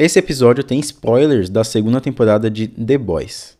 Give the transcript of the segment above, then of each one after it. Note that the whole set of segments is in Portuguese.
Esse episódio tem spoilers da segunda temporada de The Boys.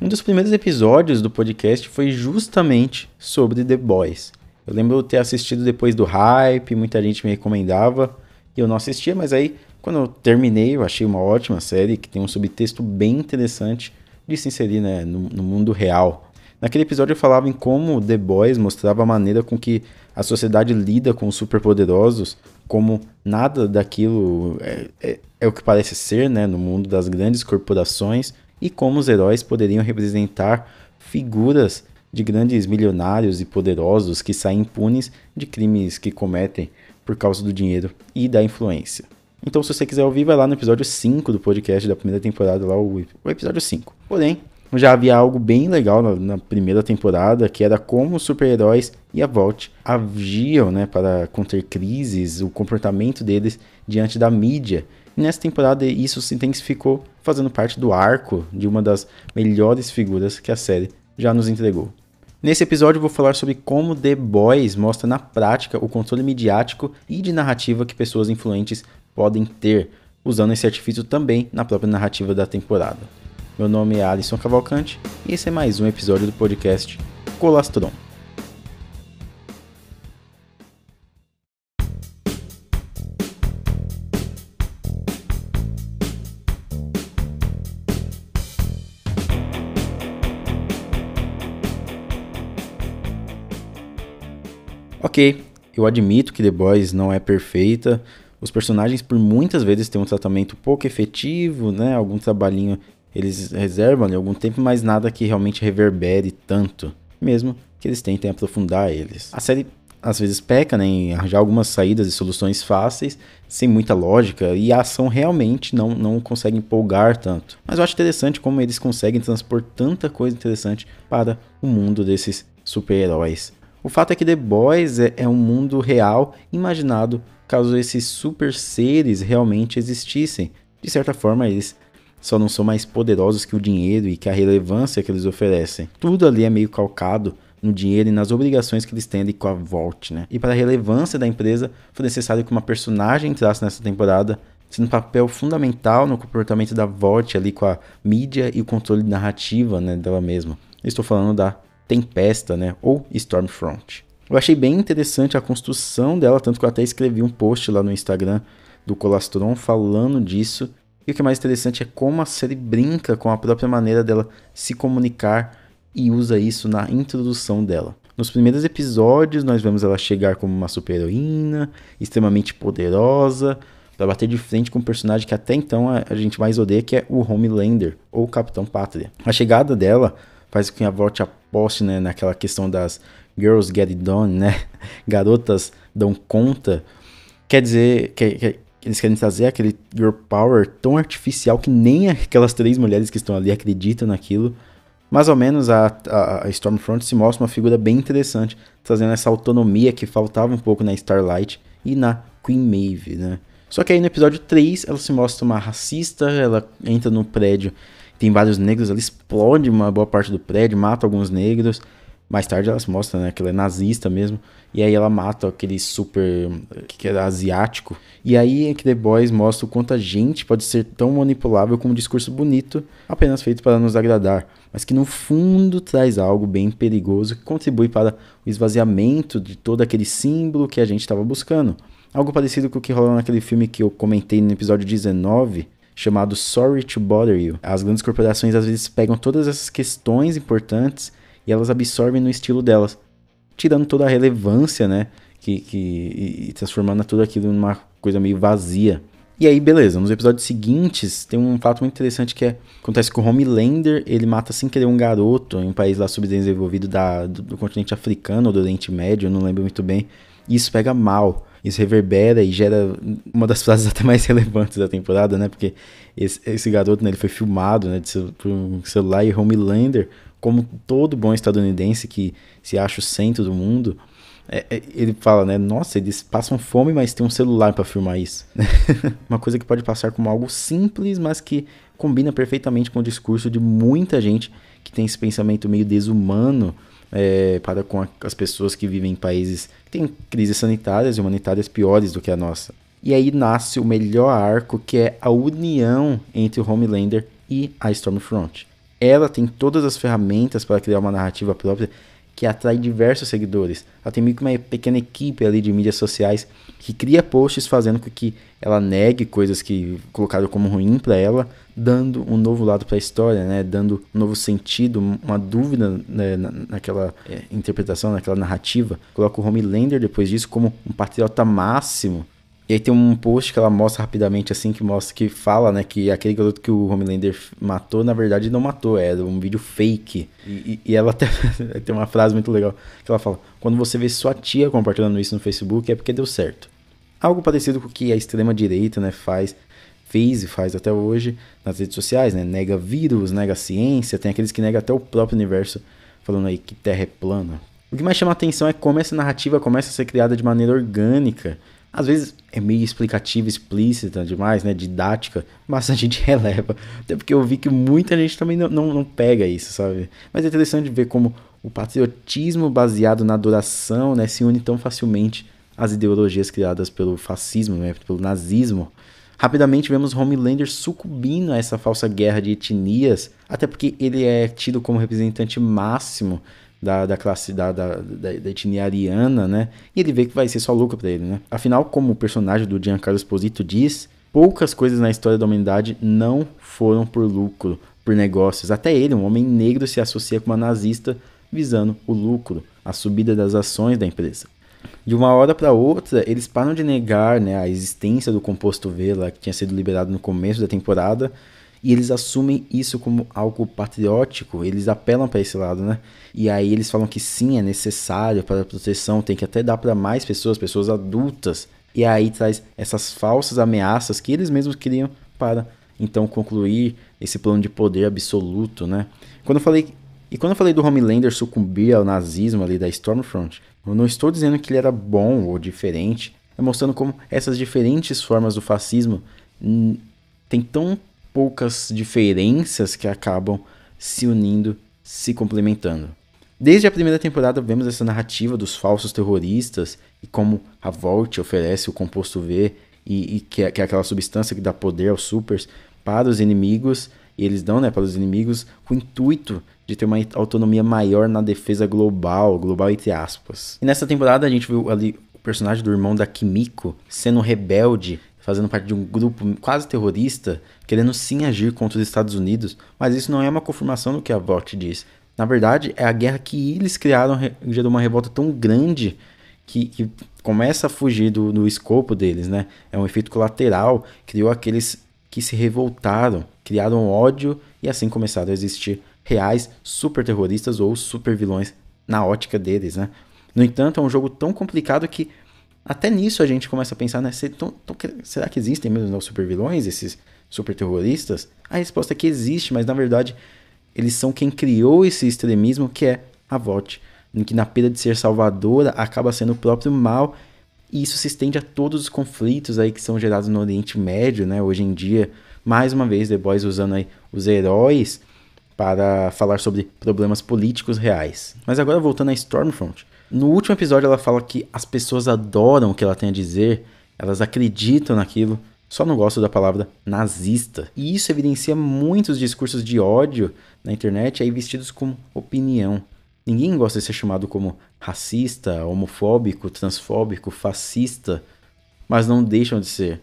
Um dos primeiros episódios do podcast foi justamente sobre The Boys. Eu lembro ter assistido depois do hype, muita gente me recomendava e eu não assistia, mas aí quando eu terminei, eu achei uma ótima série que tem um subtexto bem interessante de se inserir né, no, no mundo real. Naquele episódio eu falava em como The Boys mostrava a maneira com que a sociedade lida com os superpoderosos, como nada daquilo é, é, é, o que parece ser né, no mundo das grandes corporações e como os heróis poderiam representar figuras de grandes milionários e poderosos que saem impunes de crimes que cometem por causa do dinheiro e da influência. Então, se você quiser ouvir, vai lá no episódio 5 do podcast da primeira temporada, lá o, episódio 5. Porém, já havia algo bem legal na, na primeira temporada, que era como os super-heróis e a Vault agiam né, para conter crises, o comportamento deles diante da mídia. E nessa temporada isso se intensificou, fazendo parte do arco de uma das melhores figuras que a série já nos entregou. Nesse episódio vou falar sobre como The Boys mostra na prática o controle midiático e de narrativa que pessoas influentes podem ter, usando esse artifício também na própria narrativa da temporada. Meu nome é Alisson Cavalcante e esse é mais um episódio do podcast Colastron. Ok, eu admito que The Boys não é perfeita. Os personagens, por muitas vezes, têm um tratamento pouco efetivo, né? Algum trabalhinho eles reservam ali algum tempo, mas nada que realmente reverbere tanto, mesmo que eles tentem aprofundar eles. A série às vezes peca né, em arranjar algumas saídas e soluções fáceis, sem muita lógica, e a ação realmente não, não consegue empolgar tanto. Mas eu acho interessante como eles conseguem transpor tanta coisa interessante para o mundo desses super-heróis. O fato é que The Boys é, é um mundo real imaginado caso esses super seres realmente existissem. De certa forma, eles só não são mais poderosos que o dinheiro e que a relevância que eles oferecem. Tudo ali é meio calcado no dinheiro e nas obrigações que eles têm com a Vault, né? E para a relevância da empresa, foi necessário que uma personagem entrasse nessa temporada, sendo um papel fundamental no comportamento da Vault ali com a mídia e o controle narrativa, né, dela mesma. estou falando da Tempesta, né, ou Stormfront. Eu achei bem interessante a construção dela, tanto que eu até escrevi um post lá no Instagram do Colastron falando disso. E o que é mais interessante é como a série brinca com a própria maneira dela se comunicar e usa isso na introdução dela. Nos primeiros episódios, nós vemos ela chegar como uma super-heroína, extremamente poderosa, para bater de frente com um personagem que até então a, gente mais odeia, que é o Homelander, ou Capitão Pátria. A chegada dela faz com que a Vault aposte né, naquela questão das Girls Get It Done, né? Garotas dão conta. Quer dizer que, que, eles querem trazer aquele girl power tão artificial que nem aquelas três mulheres que estão ali acreditam naquilo. Mais ou menos a, a, Stormfront se mostra uma figura bem interessante, trazendo essa autonomia que faltava um pouco na Starlight e na Queen Maeve, né? Só que aí no episódio 3 ela se mostra uma racista, ela entra no prédio, tem vários negros, ela explode uma boa parte do prédio, mata alguns negros, mais tarde ela se mostra, né, que ela é nazista mesmo. E aí ela mata aquele super. que era asiático. E aí é que The Boys mostra o quanto a gente pode ser tão manipulável com um discurso bonito, apenas feito para nos agradar. Mas que no fundo traz algo bem perigoso que contribui para o esvaziamento de todo aquele símbolo que a gente estava buscando. Algo parecido com o que rolou naquele filme que eu comentei no episódio 19, chamado Sorry to Bother You. As grandes corporações às vezes pegam todas essas questões importantes e elas absorvem no estilo delas, tirando toda a relevância, né? Que, que, e transformando tudo aquilo numa coisa meio vazia. E aí, beleza, nos episódios seguintes tem um fato muito interessante que é, acontece com o Homelander, ele mata sem querer um garoto em um país lá subdesenvolvido da, do, do continente africano ou do Oriente Médio, não lembro muito bem. E isso pega mal, isso reverbera e gera uma das frases até mais relevantes da temporada, né? Porque esse, esse garoto, né, ele foi filmado, né, de, por um celular e Homelander como todo bom estadunidense que se acha o centro do mundo, é, é, ele fala, né? Nossa, eles passam fome, mas tem um celular para filmar isso. Uma coisa que pode passar como algo simples, mas que combina perfeitamente com o discurso de muita gente que tem esse pensamento meio desumano é, para com a, as pessoas que vivem em países que têm crises sanitárias e humanitárias piores do que a nossa. E aí nasce o melhor arco, que é a união entre o Homelander e a Stormfront. Ela tem todas as ferramentas para criar uma narrativa própria que atrai diversos seguidores. Ela tem meio que uma pequena equipe ali de mídias sociais que cria posts fazendo com que ela negue coisas que colocaram como ruim para ela, dando um novo lado para a história, né? Dando um novo sentido, uma dúvida né? naquela é, interpretação, naquela narrativa. Coloca o Homelander depois disso como um patriota máximo e aí tem um post que ela mostra rapidamente, assim, que mostra que fala, né, que aquele garoto que o Homelander matou, na verdade não matou, era um vídeo fake. E, e, ela até tem uma frase muito legal, que ela fala, quando você vê sua tia compartilhando isso no Facebook, é porque deu certo. Algo parecido com o que a extrema-direita, né, faz, fez e faz até hoje nas redes sociais, né, nega vírus, nega ciência, tem aqueles que negam até o próprio universo, falando aí que Terra é plana. O que mais chama atenção é como essa narrativa começa a ser criada de maneira orgânica, às vezes é meio explicativa, explícita demais, né? Didática, mas a gente releva. Até porque eu vi que muita gente também não, não, não pega isso, sabe? Mas é interessante ver como o patriotismo baseado na adoração né, se une tão facilmente às ideologias criadas pelo fascismo, né, pelo nazismo. Rapidamente vemos Homelander sucumbindo a essa falsa guerra de etnias, até porque ele é tido como representante máximo da, da classe da, da, da, da, etnia ariana, né? E ele vê que vai ser só lucro para ele, né? Afinal, como o personagem do Giancarlo Esposito diz, poucas coisas na história da humanidade não foram por lucro, por negócios. Até ele, um homem negro, se associa com uma nazista visando o lucro, a subida das ações da empresa. De uma hora para outra, eles param de negar né, a existência do composto V lá, que tinha sido liberado no começo da temporada e eles assumem isso como algo patriótico, eles apelam para esse lado, né? E aí eles falam que sim, é necessário para a proteção, tem que até dar para mais pessoas, pessoas adultas. E aí traz essas falsas ameaças que eles mesmos queriam para então concluir esse plano de poder absoluto, né? Quando eu falei e quando eu falei do Homelander sucumbir ao nazismo ali da Stormfront, eu não estou dizendo que ele era bom ou diferente, é mostrando como essas diferentes formas do fascismo hum, têm tão poucas diferenças que acabam se unindo, se complementando. Desde a primeira temporada vemos essa narrativa dos falsos terroristas e como a Volt oferece o composto V e, e que, é, que, é, aquela substância que dá poder aos supers para os inimigos e eles dão né, para os inimigos com o intuito de ter uma autonomia maior na defesa global, global entre aspas. E nessa temporada a gente viu ali o personagem do irmão da Kimiko sendo rebelde fazendo parte de um grupo quase terrorista, querendo sim agir contra os Estados Unidos, mas isso não é uma confirmação do que a VOT diz. Na verdade, é a guerra que eles criaram gerou uma revolta tão grande que, que começa a fugir do, do escopo deles, né? É um efeito colateral, criou aqueles que se revoltaram, criaram ódio e assim começaram a existir reais super terroristas ou super vilões na ótica deles, né? No entanto, é um jogo tão complicado que até nisso a gente começa a pensar, né? será que existem mesmo os super vilões, esses super terroristas? A resposta é que existe, mas na verdade eles são quem criou esse extremismo que é a VOT, em que na pena de ser salvadora acaba sendo o próprio mal e isso se estende a todos os conflitos aí que são gerados no Oriente Médio, né? Hoje em dia, mais uma vez, The Boys usando aí os heróis para falar sobre problemas políticos reais. Mas agora voltando a Stormfront, no último episódio, ela fala que as pessoas adoram o que ela tem a dizer, elas acreditam naquilo, só não gostam da palavra nazista. E isso evidencia muitos discursos de ódio na internet aí vestidos como opinião. Ninguém gosta de ser chamado como racista, homofóbico, transfóbico, fascista, mas não deixam de ser.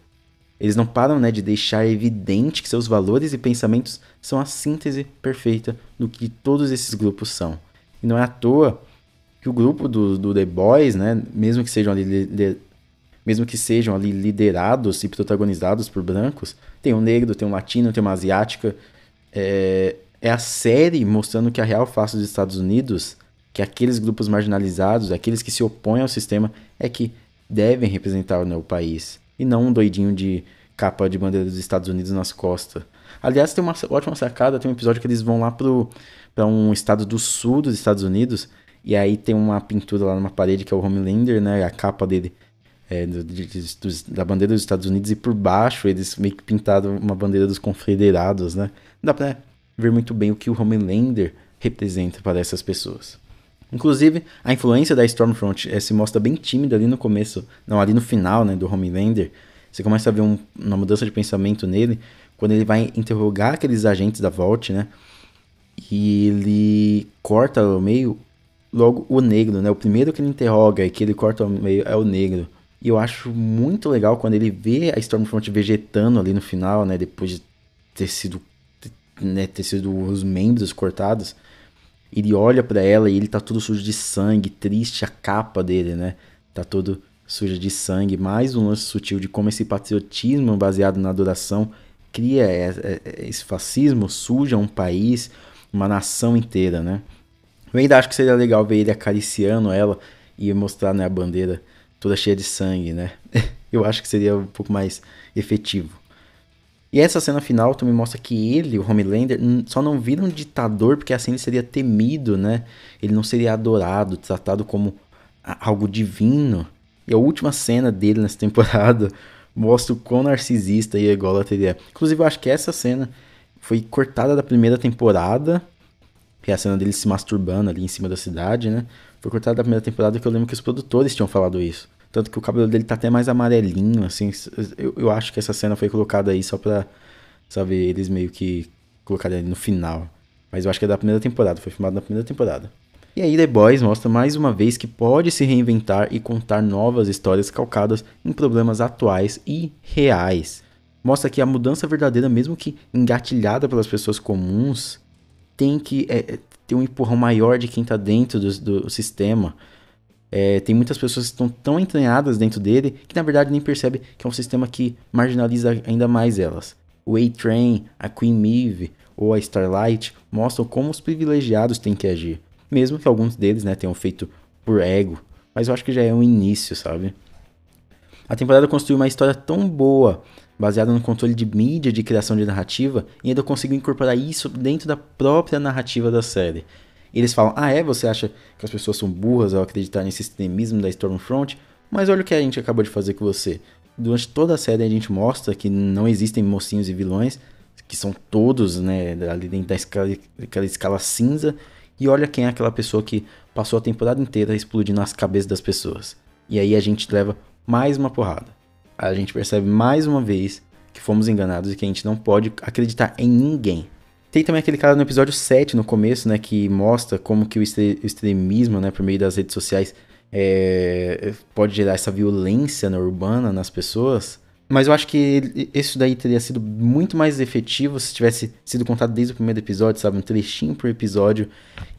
Eles não param né, de deixar evidente que seus valores e pensamentos são a síntese perfeita do que todos esses grupos são. E não é à toa que o grupo do, do The Boys, né, mesmo que sejam ali mesmo que sejam ali liderados e protagonizados por brancos, tem um negro, tem um latino, tem uma asiática. É, é a série mostrando que a real face dos Estados Unidos, que aqueles grupos marginalizados, aqueles que se opõem ao sistema, é que devem representar né, o país. E não um doidinho de capa de bandeira dos Estados Unidos nas costas. Aliás, tem uma ótima sacada, tem um episódio que eles vão lá para um estado do sul dos Estados Unidos e aí tem uma pintura lá numa parede que é o Homelander, né? A capa dele é, do, de, dos, da bandeira dos Estados Unidos e por baixo eles meio que pintaram uma bandeira dos confederados, né? Dá pra ver muito bem o que o Homelander representa para essas pessoas. Inclusive, a influência da Stormfront é, se mostra bem tímida ali no começo, não, ali no final, né, do Homelander. Você começa a ver um, uma mudança de pensamento nele quando ele vai interrogar aqueles agentes da Vault, né? E ele corta ao meio logo o negro, né? O primeiro que ele interroga e que ele corta ao meio é o negro. E eu acho muito legal quando ele vê a Stormfront vegetando ali no final, né? Depois de ter sido, né, ter sido os membros cortados. Ele olha para ela e ele tá todo sujo de sangue, triste a capa dele, né? Tá todo sujo de sangue. Mais um lance sutil de como esse patriotismo baseado na adoração cria esse fascismo, suja um país, uma nação inteira, né? Eu ainda acho que seria legal ver ele acariciando ela e mostrar né, a bandeira toda cheia de sangue, né? Eu acho que seria um pouco mais efetivo. E essa cena final também mostra que ele, o Homelander, só não vira um ditador porque assim ele seria temido, né? Ele não seria adorado, tratado como algo divino. E a última cena dele nessa temporada mostra o quão narcisista e ególatra ele é. Inclusive, eu acho que essa cena foi cortada da primeira temporada, que é a cena dele se masturbando ali em cima da cidade, né? Foi cortada da primeira temporada que eu lembro que os produtores tinham falado isso. Tanto que o cabelo dele tá até mais amarelinho, assim. Eu, eu acho que essa cena foi colocada aí só pra, sabe, eles meio que colocarem ali no final. Mas eu acho que é da primeira temporada, foi filmado na primeira temporada. E aí The Boys mostra mais uma vez que pode se reinventar e contar novas histórias calcadas em problemas atuais e reais. Mostra que a mudança verdadeira, mesmo que engatilhada pelas pessoas comuns, tem que é, ter um empurrão maior de quem está dentro do, do sistema. É, tem muitas pessoas que estão tão entranhadas dentro dele que na verdade nem percebe que é um sistema que marginaliza ainda mais elas. O A-Train, a Queen Maeve ou a Starlight mostram como os privilegiados têm que agir. Mesmo que alguns deles né, tenham feito por ego. Mas eu acho que já é um início, sabe? A temporada construiu uma história tão boa, baseada no controle de mídia, de criação de narrativa, e ainda conseguiu incorporar isso dentro da própria narrativa da série. Eles falam: ah, é? Você acha que as pessoas são burras ao acreditar nesse extremismo da Stormfront? Mas olha o que a gente acabou de fazer com você. Durante toda a série a gente mostra que não existem mocinhos e vilões, que são todos né, ali dentro da escala, daquela escala cinza. E olha quem é aquela pessoa que passou a temporada inteira explodindo as cabeças das pessoas. E aí a gente leva mais uma porrada. A gente percebe mais uma vez que fomos enganados e que a gente não pode acreditar em ninguém. Tem também aquele cara no episódio 7, no começo, né, que mostra como que o extremismo, né, por meio das redes sociais, é, pode gerar essa violência né, urbana nas pessoas. Mas eu acho que isso daí teria sido muito mais efetivo se tivesse sido contado desde o primeiro episódio, sabe? Um trechinho por episódio.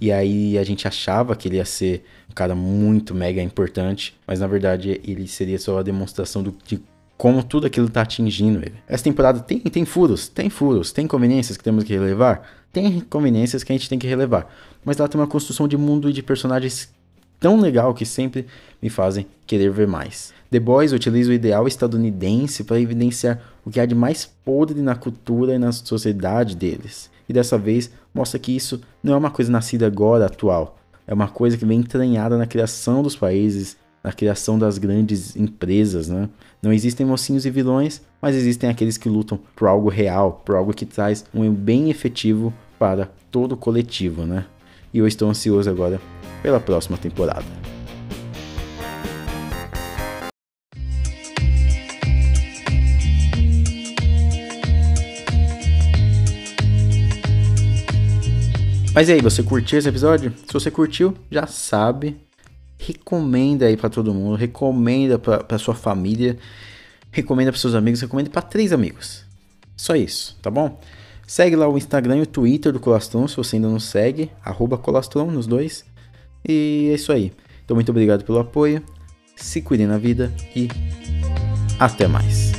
E aí a gente achava que ele ia ser um cara muito mega importante. Mas na verdade ele seria só a demonstração do, de como tudo aquilo tá atingindo ele. Essa temporada tem, tem furos, tem furos, tem conveniências que temos que relevar, tem conveniências que a gente tem que relevar. Mas ela tem uma construção de mundo e de personagens tão legal que sempre me fazem querer ver mais. The Boys utiliza o ideal estadunidense para evidenciar o que há de mais podre na cultura e na sociedade deles. E dessa vez mostra que isso não é uma coisa nascida agora, atual. É uma coisa que vem entranhada na criação dos países, na criação das grandes empresas, né? Não existem mocinhos e vilões, mas existem aqueles que lutam por algo real, por algo que traz um bem efetivo para todo o coletivo, né? E eu estou ansioso agora pela próxima temporada. Mas e aí, você curtiu esse episódio? Se você curtiu, já sabe, recomenda aí para todo mundo, recomenda para sua família, recomenda para seus amigos, recomenda para três amigos. Só isso, tá bom? Segue lá o Instagram e o Twitter do Colastron, se você ainda não segue, arroba Colastron nos dois. E é isso aí. Então muito obrigado pelo apoio, se cuidem na vida e até mais.